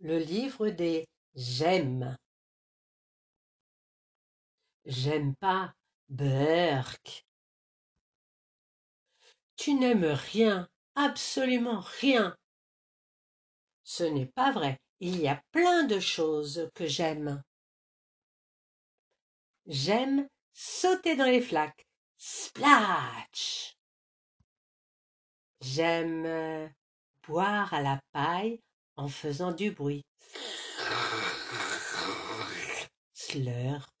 Le livre des j'aime. J'aime pas Burke. Tu n'aimes rien, absolument rien. Ce n'est pas vrai, il y a plein de choses que j'aime. J'aime sauter dans les flaques. Splash. J'aime euh, boire à la paille en faisant du bruit. Slurp.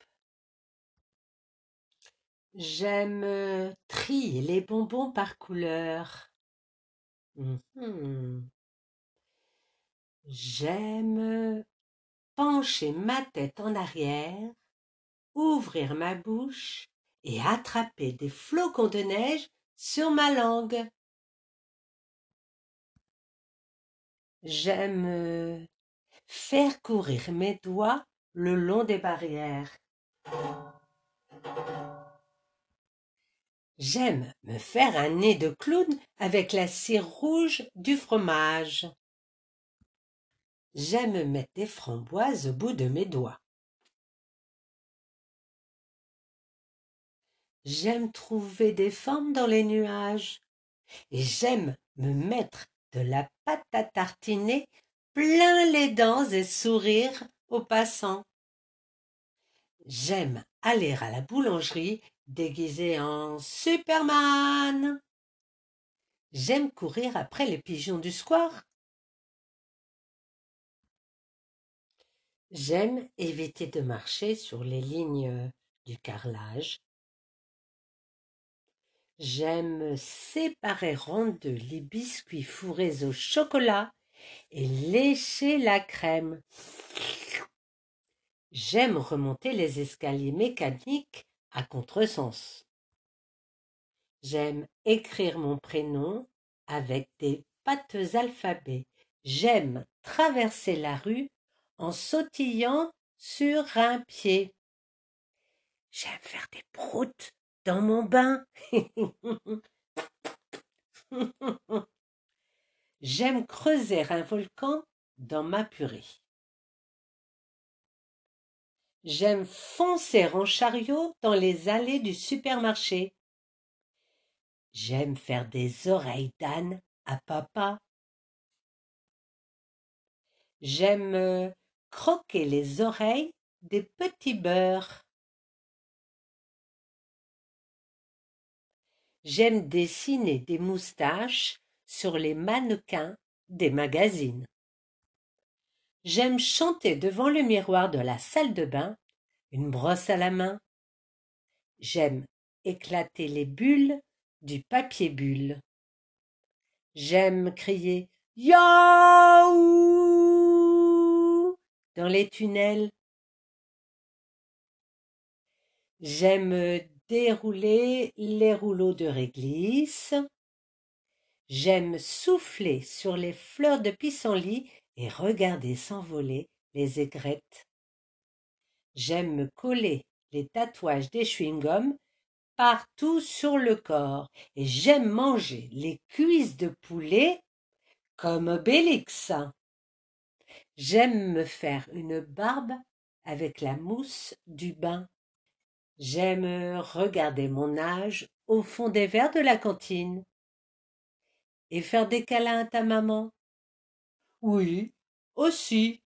J'aime euh, trier les bonbons par couleur. Mhm. J'aime pencher ma tête en arrière, ouvrir ma bouche et attraper des flocons de neige sur ma langue. J'aime faire courir mes doigts le long des barrières. J'aime me faire un nez de clown avec la cire rouge du fromage. J'aime mettre des framboises au bout de mes doigts. J'aime trouver des formes dans les nuages. Et j'aime me mettre de la pâte à tartiner plein les dents et sourire aux passants. J'aime aller à la boulangerie déguisé en Superman. J'aime courir après les pigeons du square. J'aime éviter de marcher sur les lignes du carrelage. J'aime séparer en deux les biscuits fourrés au chocolat et lécher la crème. J'aime remonter les escaliers mécaniques à contresens. J'aime écrire mon prénom avec des pattes alphabets. J'aime traverser la rue en sautillant sur un pied. J'aime faire des proutes dans mon bain. J'aime creuser un volcan dans ma purée. J'aime foncer en chariot dans les allées du supermarché. J'aime faire des oreilles d'âne à papa. J'aime euh, croquer les oreilles des petits beurres. J'aime dessiner des moustaches sur les mannequins des magazines. J'aime chanter devant le miroir de la salle de bain, une brosse à la main. J'aime éclater les bulles du papier bulle. J'aime crier Yaouh dans les tunnels. J'aime dérouler les rouleaux de réglisse. J'aime souffler sur les fleurs de pissenlit et regarder s'envoler les aigrettes. J'aime me coller les tatouages des chewing-gums partout sur le corps et j'aime manger les cuisses de poulet comme Obélix. J'aime me faire une barbe avec la mousse du bain. J'aime regarder mon âge au fond des verres de la cantine et faire des câlins à ta maman? Oui, aussi.